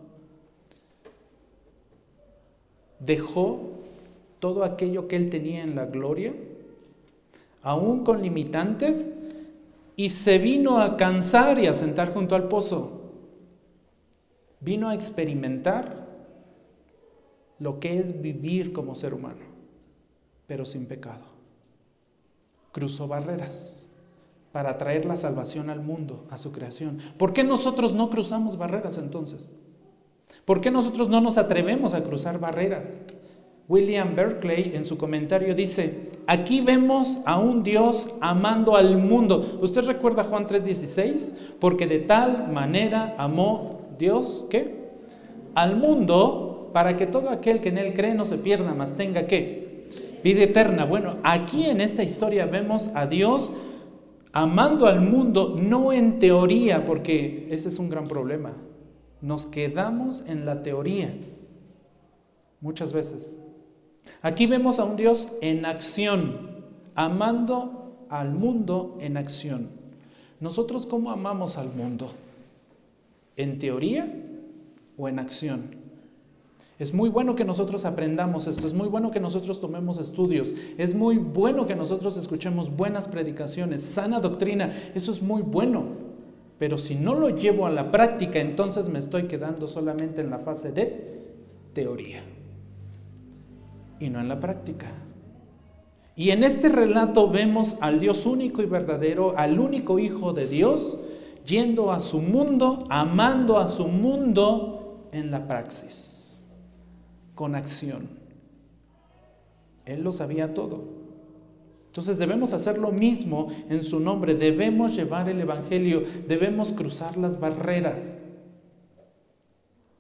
Dejó todo aquello que él tenía en la gloria, aún con limitantes, y se vino a cansar y a sentar junto al pozo. Vino a experimentar lo que es vivir como ser humano pero sin pecado. Cruzó barreras para traer la salvación al mundo, a su creación. ¿Por qué nosotros no cruzamos barreras entonces? ¿Por qué nosotros no nos atrevemos a cruzar barreras? William Berkeley en su comentario dice, aquí vemos a un Dios amando al mundo. ¿Usted recuerda Juan 3:16? Porque de tal manera amó Dios, ¿qué? Al mundo para que todo aquel que en él cree no se pierda, mas tenga ¿qué? Vida eterna. Bueno, aquí en esta historia vemos a Dios amando al mundo, no en teoría, porque ese es un gran problema. Nos quedamos en la teoría muchas veces. Aquí vemos a un Dios en acción, amando al mundo en acción. ¿Nosotros cómo amamos al mundo? ¿En teoría o en acción? Es muy bueno que nosotros aprendamos esto, es muy bueno que nosotros tomemos estudios, es muy bueno que nosotros escuchemos buenas predicaciones, sana doctrina, eso es muy bueno. Pero si no lo llevo a la práctica, entonces me estoy quedando solamente en la fase de teoría y no en la práctica. Y en este relato vemos al Dios único y verdadero, al único Hijo de Dios, yendo a su mundo, amando a su mundo en la praxis con acción. Él lo sabía todo. Entonces debemos hacer lo mismo en su nombre, debemos llevar el Evangelio, debemos cruzar las barreras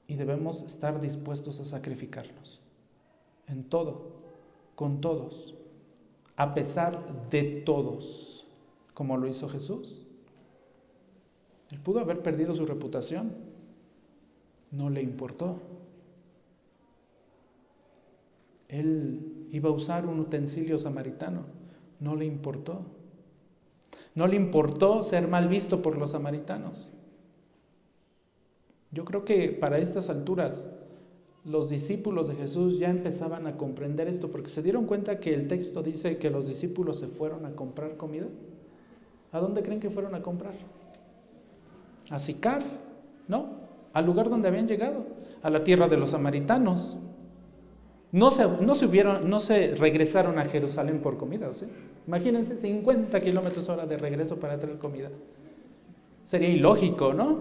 y debemos estar dispuestos a sacrificarnos en todo, con todos, a pesar de todos, como lo hizo Jesús. Él pudo haber perdido su reputación, no le importó. Él iba a usar un utensilio samaritano, no le importó. No le importó ser mal visto por los samaritanos. Yo creo que para estas alturas los discípulos de Jesús ya empezaban a comprender esto, porque se dieron cuenta que el texto dice que los discípulos se fueron a comprar comida. ¿A dónde creen que fueron a comprar? A Sicar, ¿no? Al lugar donde habían llegado, a la tierra de los samaritanos. No se, no se, no se regresaron a Jerusalén por comida, ¿sí? Imagínense, 50 kilómetros hora de regreso para traer comida. Sería ilógico, ¿no?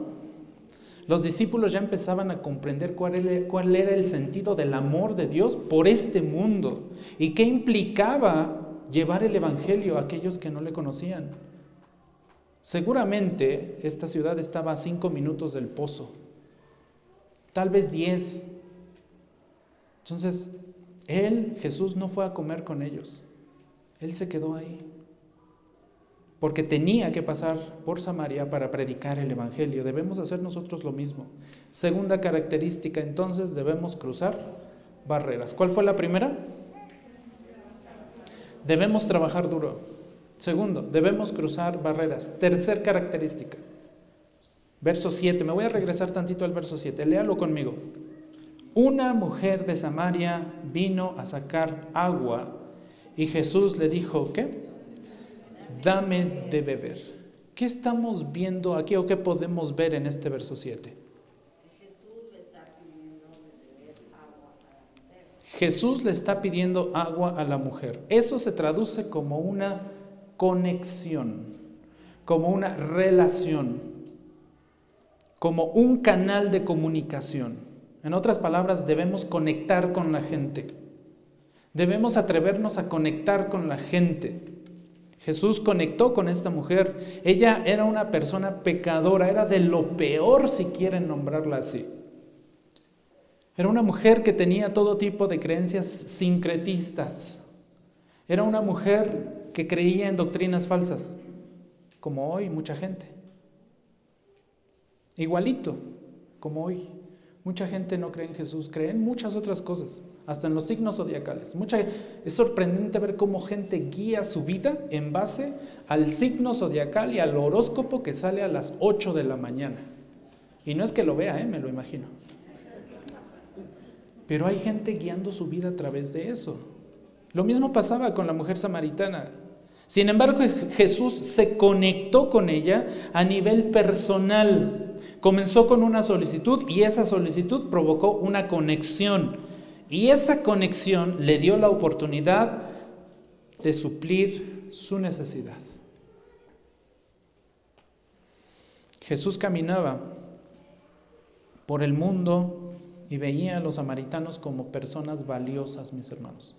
Los discípulos ya empezaban a comprender cuál era, el sentido del amor de Dios por este mundo y qué implicaba llevar el Evangelio a aquellos que no le conocían. Seguramente esta ciudad estaba a cinco minutos del pozo, tal vez diez. Entonces, él, Jesús, no fue a comer con ellos, él se quedó ahí porque tenía que pasar por Samaria para predicar el Evangelio. Debemos hacer nosotros lo mismo. Segunda característica, entonces, debemos cruzar barreras. ¿Cuál fue la primera? Debemos trabajar duro. Segundo, debemos cruzar barreras. Tercer característica. Verso 7. Me voy a regresar tantito al verso 7. Léalo conmigo. Una mujer de Samaria vino a sacar agua y Jesús le dijo, ¿qué? dame de beber. ¿Qué estamos viendo aquí o qué podemos ver en este verso 7? Jesús le está pidiendo agua a la mujer. Eso se traduce como una conexión, como una relación, como un canal de comunicación. En otras palabras, debemos conectar con la gente. Debemos atrevernos a conectar con la gente. Jesús conectó con esta mujer. Ella era una persona pecadora, era de lo peor si quieren nombrarla así. Era una mujer que tenía todo tipo de creencias sincretistas. Era una mujer que creía en doctrinas falsas, como hoy mucha gente. Igualito, como hoy. Mucha gente no cree en Jesús, cree en muchas otras cosas hasta en los signos zodiacales. Mucha, es sorprendente ver cómo gente guía su vida en base al signo zodiacal y al horóscopo que sale a las 8 de la mañana. Y no es que lo vea, ¿eh? me lo imagino. Pero hay gente guiando su vida a través de eso. Lo mismo pasaba con la mujer samaritana. Sin embargo, Jesús se conectó con ella a nivel personal. Comenzó con una solicitud y esa solicitud provocó una conexión. Y esa conexión le dio la oportunidad de suplir su necesidad. Jesús caminaba por el mundo y veía a los samaritanos como personas valiosas, mis hermanos.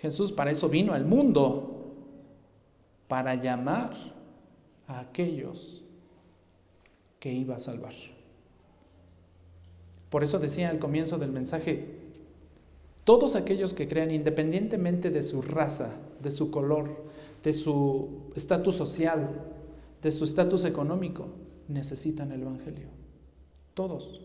Jesús para eso vino al mundo, para llamar a aquellos que iba a salvar. Por eso decía al comienzo del mensaje, todos aquellos que crean, independientemente de su raza, de su color, de su estatus social, de su estatus económico, necesitan el Evangelio. Todos.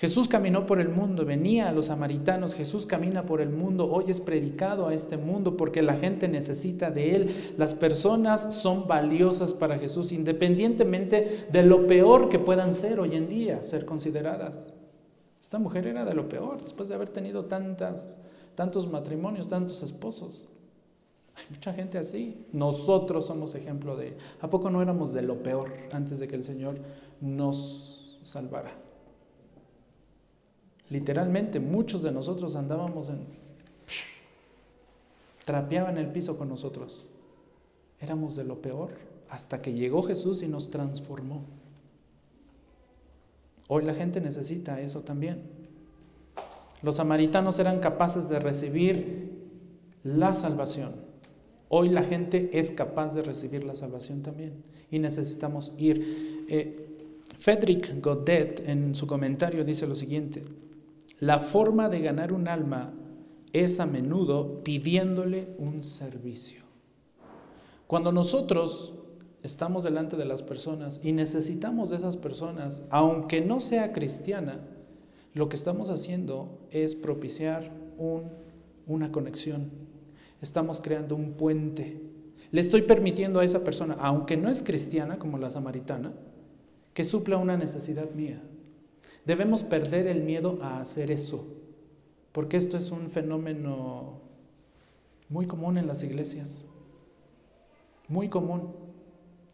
Jesús caminó por el mundo, venía a los samaritanos, Jesús camina por el mundo, hoy es predicado a este mundo porque la gente necesita de Él. Las personas son valiosas para Jesús, independientemente de lo peor que puedan ser hoy en día, ser consideradas. Esta mujer era de lo peor, después de haber tenido tantas, tantos matrimonios, tantos esposos. Hay mucha gente así. Nosotros somos ejemplo de... ¿A poco no éramos de lo peor antes de que el Señor nos salvara? Literalmente, muchos de nosotros andábamos en... trapeaban el piso con nosotros. Éramos de lo peor hasta que llegó Jesús y nos transformó. Hoy la gente necesita eso también. Los samaritanos eran capaces de recibir la salvación. Hoy la gente es capaz de recibir la salvación también y necesitamos ir. Eh, Frederick Godet en su comentario dice lo siguiente, la forma de ganar un alma es a menudo pidiéndole un servicio. Cuando nosotros estamos delante de las personas y necesitamos de esas personas, aunque no sea cristiana, lo que estamos haciendo es propiciar una conexión. Estamos creando un puente. Le estoy permitiendo a esa persona, aunque no es cristiana como la samaritana, que supla una necesidad mía. Debemos perder el miedo a hacer eso, porque esto es un fenómeno muy común en las iglesias, muy común.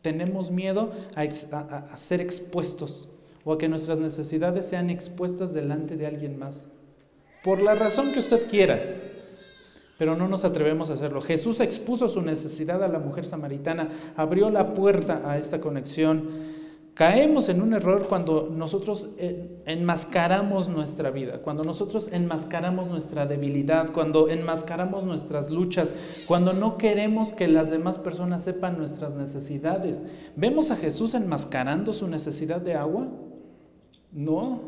Tenemos miedo a, ser expuestos o a que nuestras necesidades sean expuestas delante de alguien más, por la razón que usted quiera, pero no nos atrevemos a hacerlo. Jesús expuso su necesidad a la mujer samaritana, abrió la puerta a esta conexión Caemos en un error cuando nosotros eh, enmascaramos nuestra vida, cuando nosotros enmascaramos nuestra debilidad, cuando enmascaramos nuestras luchas, cuando no queremos que las demás personas sepan nuestras necesidades. ¿Vemos a Jesús enmascarando su necesidad de agua? No.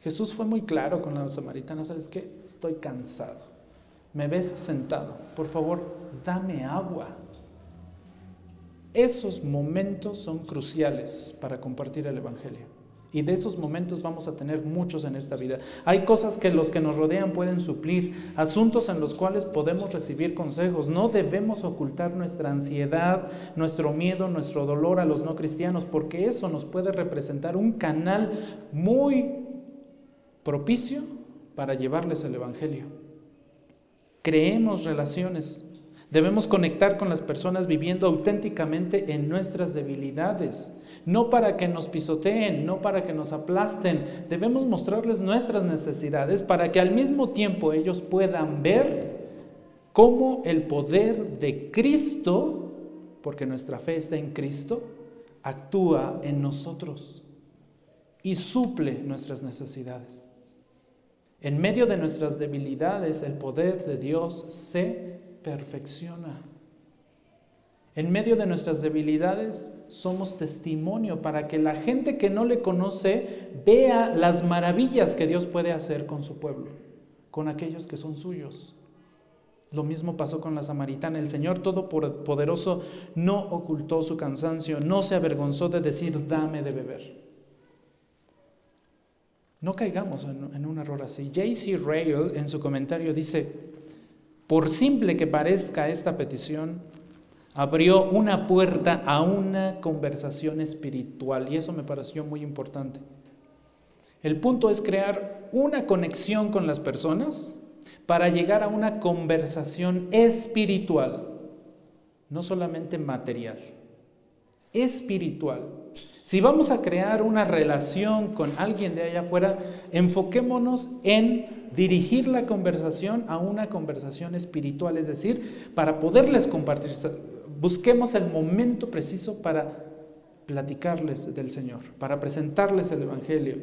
Jesús fue muy claro con la samaritana, ¿sabes qué? Estoy cansado. Me ves sentado. Por favor, dame agua. Esos momentos son cruciales para compartir el Evangelio. Y de esos momentos vamos a tener muchos en esta vida. Hay cosas que los que nos rodean pueden suplir, asuntos en los cuales podemos recibir consejos. No debemos ocultar nuestra ansiedad, nuestro miedo, nuestro dolor a los no cristianos, porque eso nos puede representar un canal muy propicio para llevarles el Evangelio. Creemos relaciones Debemos conectar con las personas viviendo auténticamente en nuestras debilidades, no para que nos pisoteen, no para que nos aplasten. Debemos mostrarles nuestras necesidades para que al mismo tiempo ellos puedan ver cómo el poder de Cristo, porque nuestra fe está en Cristo, actúa en nosotros y suple nuestras necesidades. En medio de nuestras debilidades, el poder de Dios se perfecciona. En medio de nuestras debilidades somos testimonio para que la gente que no le conoce vea las maravillas que Dios puede hacer con su pueblo, con aquellos que son suyos. Lo mismo pasó con la samaritana. El Señor Todopoderoso no ocultó su cansancio, no se avergonzó de decir, dame de beber. No caigamos en, un error así. J.C. Rayle en su comentario dice, por simple que parezca esta petición, abrió una puerta a una conversación espiritual y eso me pareció muy importante. El punto es crear una conexión con las personas para llegar a una conversación espiritual, no solamente material, espiritual. Si vamos a crear una relación con alguien de allá afuera, enfoquémonos en dirigir la conversación a una conversación espiritual, es decir, para poderles compartir, busquemos el momento preciso para platicarles del Señor, para presentarles el Evangelio,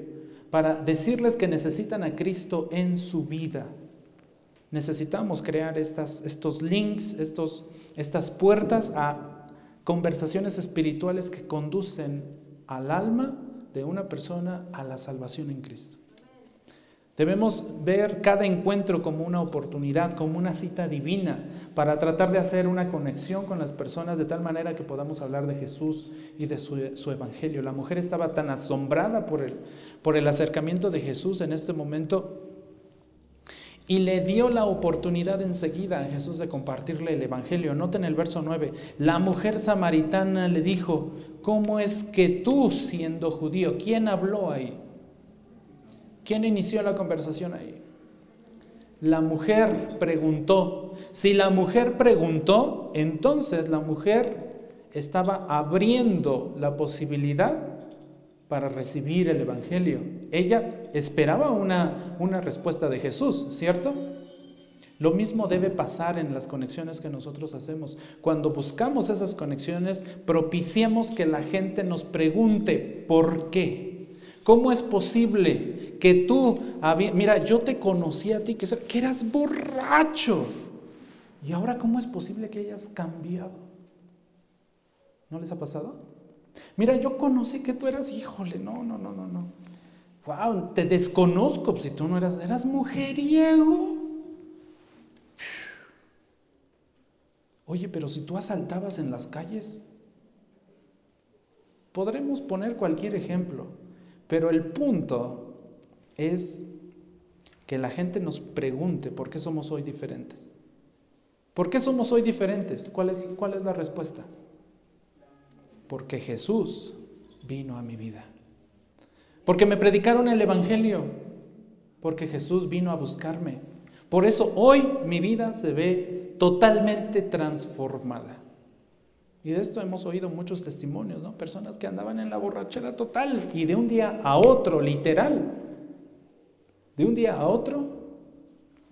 para decirles que necesitan a Cristo en su vida. Necesitamos crear estas, estos links, estos, estas puertas a conversaciones espirituales que conducen al alma de una persona a la salvación en Cristo. Debemos ver cada encuentro como una oportunidad, como una cita divina, para tratar de hacer una conexión con las personas de tal manera que podamos hablar de Jesús y de su, evangelio. La mujer estaba tan asombrada por el, por el acercamiento de Jesús en este momento y le dio la oportunidad enseguida a Jesús de compartirle el Evangelio. Noten el verso 9. La mujer samaritana le dijo, ¿cómo es que tú siendo judío? ¿Quién habló ahí? ¿Quién inició la conversación ahí? La mujer preguntó. Si la mujer preguntó, entonces la mujer estaba abriendo la posibilidad para recibir el Evangelio. Ella esperaba una, una respuesta de Jesús, ¿cierto? Lo mismo debe pasar en las conexiones que nosotros hacemos. Cuando buscamos esas conexiones, propiciemos que la gente nos pregunte por qué. ¿Cómo es posible que tú, mira, yo te conocí a ti, que, eras borracho, y ahora cómo es posible que hayas cambiado? ¿No les ha pasado? Mira, yo conocí que tú eras, híjole, no, no, no, no, no. Wow, te desconozco si tú no eras, eras mujeriego. Oye, pero si tú asaltabas en las calles, Podremos poner cualquier ejemplo, pero el punto es que la gente nos pregunte por qué somos hoy diferentes. ¿Por qué somos hoy diferentes? ¿Cuál es, cuál es la respuesta? Porque Jesús vino a mi vida. Porque me predicaron el Evangelio. Porque Jesús vino a buscarme. Por eso hoy mi vida se ve totalmente transformada. Y de esto hemos oído muchos testimonios, ¿no? Personas que andaban en la borrachera total y de un día a otro, literal, de un día a otro,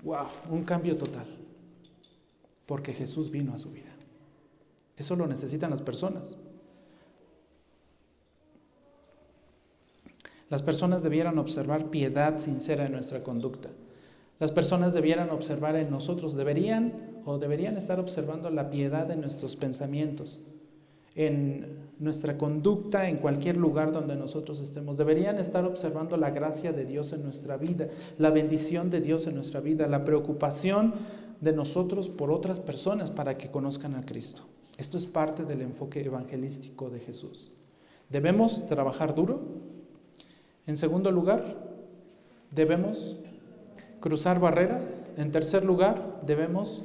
wow, un cambio total. Porque Jesús vino a su vida. Eso lo necesitan las personas. Las personas debieran observar piedad sincera en nuestra conducta. Las personas debieran observar en nosotros, deberían o deberían estar observando la piedad en nuestros pensamientos, en nuestra conducta, en cualquier lugar donde nosotros estemos. Deberían estar observando la gracia de Dios en nuestra vida, la bendición de Dios en nuestra vida, la preocupación de nosotros por otras personas para que conozcan a Cristo. Esto es parte del enfoque evangelístico de Jesús. Debemos trabajar duro, en segundo lugar, debemos cruzar barreras. En tercer lugar, debemos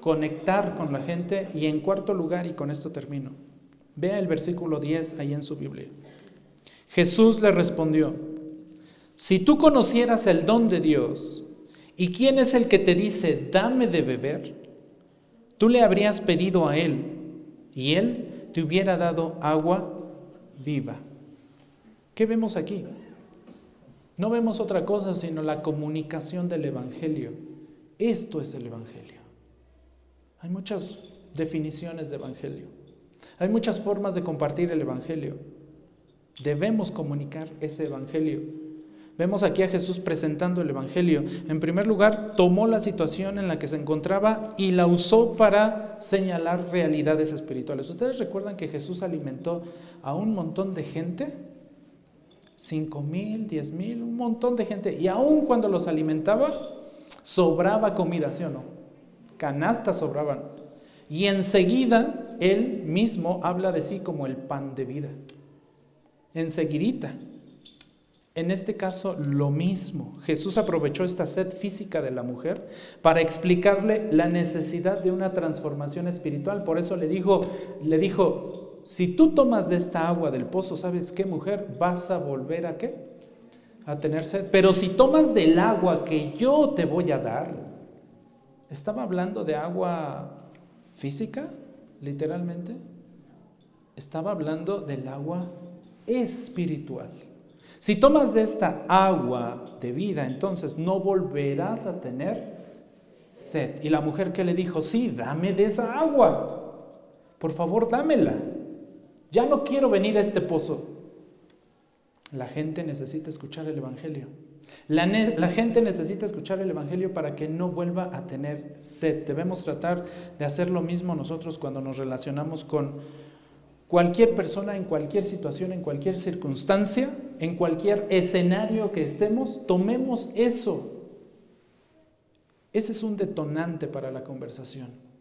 conectar con la gente. Y en cuarto lugar, y con esto termino, vea el versículo 10 ahí en su Biblia. Jesús le respondió, si tú conocieras el don de Dios y quién es el que te dice, dame de beber, tú le habrías pedido a él y él te hubiera dado agua viva. ¿Qué vemos aquí? No vemos otra cosa sino la comunicación del Evangelio. Esto es el Evangelio. Hay muchas definiciones de Evangelio. Hay muchas formas de compartir el Evangelio. Debemos comunicar ese Evangelio. Vemos aquí a Jesús presentando el Evangelio. En primer lugar, tomó la situación en la que se encontraba y la usó para señalar realidades espirituales. ¿Ustedes recuerdan que Jesús alimentó a un montón de gente? Cinco mil, diez mil, un montón de gente. Y aun cuando los alimentaba, sobraba comida, ¿sí o no? Canastas sobraban. Y enseguida él mismo habla de sí como el pan de vida. Enseguidita. En este caso, lo mismo. Jesús aprovechó esta sed física de la mujer para explicarle la necesidad de una transformación espiritual. Por eso le dijo, le dijo, si tú tomas de esta agua del pozo, ¿sabes qué, mujer? Vas a volver a qué? A tener sed. Pero si tomas del agua que yo te voy a dar, ¿estaba hablando de agua física, literalmente? Estaba hablando del agua espiritual. Si tomas de esta agua de vida, entonces no volverás a tener sed. Y la mujer que le dijo, sí, dame de esa agua. Por favor, dámela. Ya no quiero venir a este pozo. La gente necesita escuchar el Evangelio. La, gente necesita escuchar el Evangelio para que no vuelva a tener sed. Debemos tratar de hacer lo mismo nosotros cuando nos relacionamos con cualquier persona, en cualquier situación, en cualquier circunstancia, en cualquier escenario que estemos. Tomemos eso. Ese es un detonante para la conversación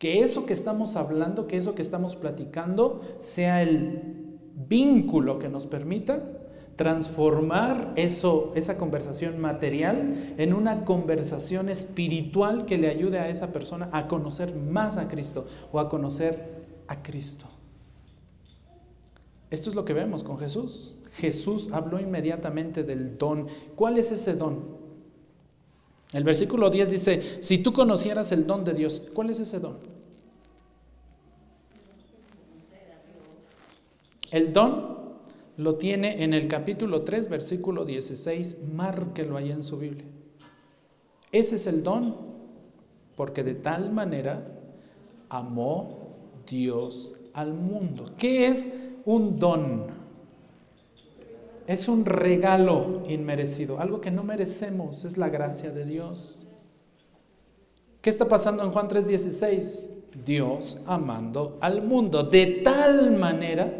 que eso que estamos hablando, que eso que estamos platicando, sea el vínculo que nos permita transformar eso, esa conversación material en una conversación espiritual que le ayude a esa persona a conocer más a Cristo o a conocer a Cristo. Esto es lo que vemos con Jesús. Jesús habló inmediatamente del don. ¿Cuál es ese don? El versículo 10 dice, si tú conocieras el don de Dios, ¿cuál es ese don? El don lo tiene en el capítulo 3, versículo 16, márquelo ahí en su Biblia. Ese es el don, porque de tal manera amó Dios al mundo. ¿Qué es un don? Es un regalo inmerecido, algo que no merecemos, es la gracia de Dios. ¿Qué está pasando en Juan 3:16? Dios amando al mundo de tal manera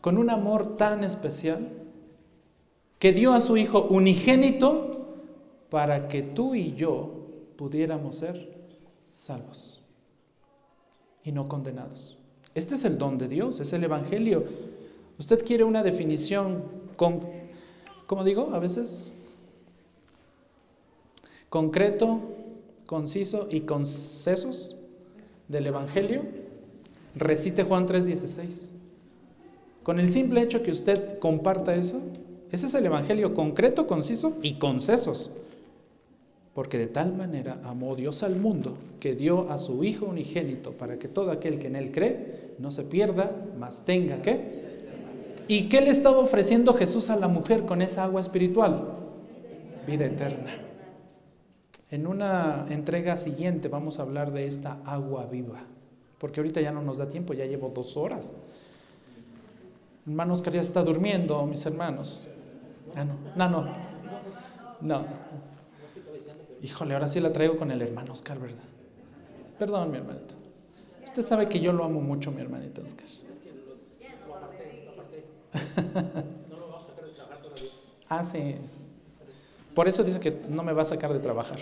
con un amor tan especial que dio a su Hijo unigénito para que tú y yo pudiéramos ser salvos y no condenados. Este es el don de Dios, es el Evangelio. Usted quiere una definición con, ¿cómo digo? A veces concreto, conciso y concesos del Evangelio. Recite Juan 3:16. Con el simple hecho que usted comparta eso, ese es el Evangelio concreto, conciso y concesos. Porque de tal manera amó Dios al mundo que dio a su Hijo unigénito para que todo aquel que en Él cree no se pierda, mas tenga que. ¿Y qué le estaba ofreciendo Jesús a la mujer con esa agua espiritual? Vida eterna. En una entrega siguiente vamos a hablar de esta agua viva, porque ahorita ya no nos da tiempo, ya llevo dos horas. Hermano Oscar ya está durmiendo, mis hermanos. Ah, no, no, no. No. Híjole, ahora sí la traigo con el hermano Oscar, ¿verdad? Perdón, mi hermanito. Usted sabe que yo lo amo mucho, mi hermanito Oscar. Es que lo, aparté, lo aparté. No lo vamos a sacar de trabajar todavía. Ah, sí. Por eso dice que no me va a sacar de trabajar.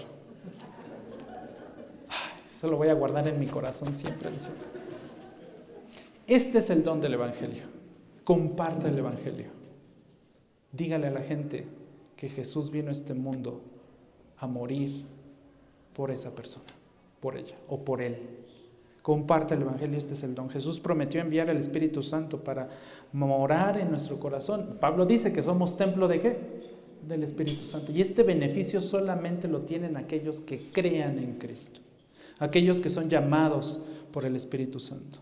eso lo voy a guardar en mi corazón siempre. Este es el don del Evangelio. Comparta el Evangelio. Dígale a la gente que Jesús vino a este mundo a morir por esa persona, por ella o por él. Comparte el Evangelio, este es el don. Jesús prometió enviar al Espíritu Santo para morar en nuestro corazón. Pablo dice que somos templo de qué? Del Espíritu Santo. Y este beneficio solamente lo tienen aquellos que crean en Cristo, aquellos que son llamados por el Espíritu Santo.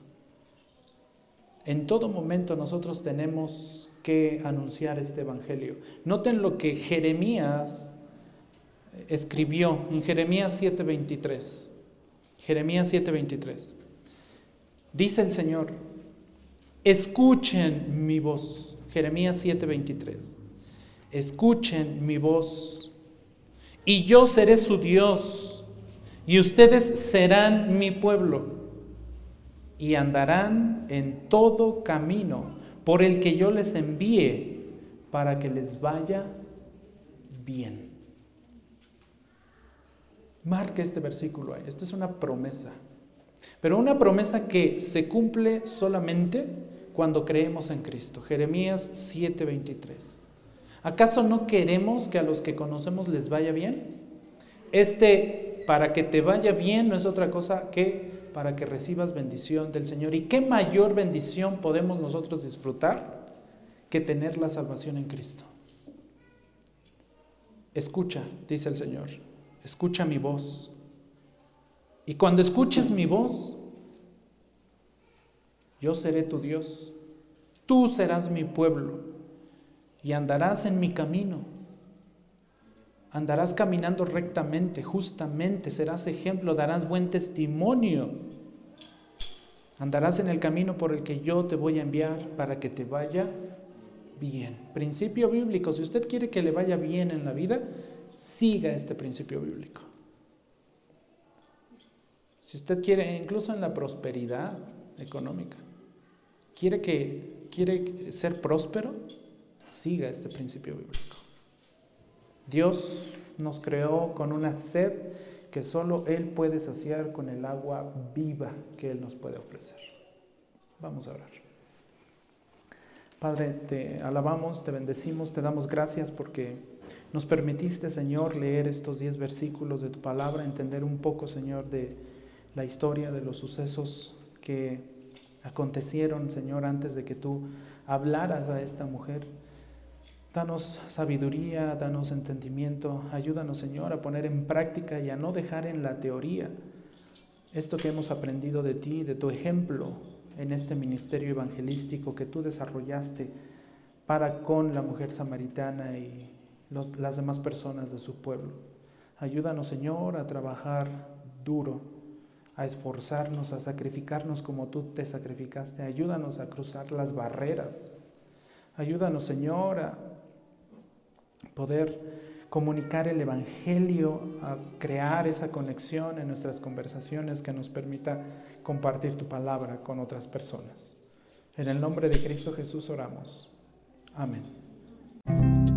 En todo momento nosotros tenemos que anunciar este Evangelio. Noten lo que Jeremías escribió en Jeremías 7:23. Jeremías 7:23. Dice el Señor, escuchen mi voz. Jeremías 7:23. Escuchen mi voz y yo seré su Dios y ustedes serán mi pueblo y andarán en todo camino por el que yo les envíe para que les vaya bien. Marca este versículo ahí. Esta es una promesa. Pero una promesa que se cumple solamente cuando creemos en Cristo. Jeremías 7:23. ¿Acaso no queremos que a los que conocemos les vaya bien? Este, para que te vaya bien, no es otra cosa que para que recibas bendición del Señor. ¿Y qué mayor bendición podemos nosotros disfrutar que tener la salvación en Cristo? Escucha, dice el Señor escucha mi voz. Y cuando escuches mi voz, yo seré tu Dios, tú serás mi pueblo y andarás en mi camino. Andarás caminando rectamente, justamente, serás ejemplo, darás buen testimonio. Andarás en el camino por el que yo te voy a enviar para que te vaya bien. Principio bíblico, si usted quiere que le vaya bien en la vida, siga este principio bíblico. Si usted quiere, incluso en la prosperidad económica, quiere, que, quiere ser próspero, siga este principio bíblico. Dios nos creó con una sed que solo Él puede saciar con el agua viva que Él nos puede ofrecer. Vamos a orar. Padre, te alabamos, te bendecimos, te damos gracias porque nos permitiste, Señor, leer estos diez versículos de tu palabra, entender un poco, Señor, de la historia, de los sucesos que acontecieron, Señor, antes de que tú hablaras a esta mujer. Danos sabiduría, danos entendimiento, ayúdanos, Señor, a poner en práctica y a no dejar en la teoría esto que hemos aprendido de ti, de tu ejemplo en este ministerio evangelístico que tú desarrollaste para con la mujer samaritana y las demás personas de su pueblo. Ayúdanos, Señor, a trabajar duro, a esforzarnos, a sacrificarnos como tú te sacrificaste. Ayúdanos a cruzar las barreras. Ayúdanos, Señor, a poder comunicar el Evangelio, a crear esa conexión en nuestras conversaciones que nos permita compartir tu palabra con otras personas. En el nombre de Cristo Jesús oramos. Amén.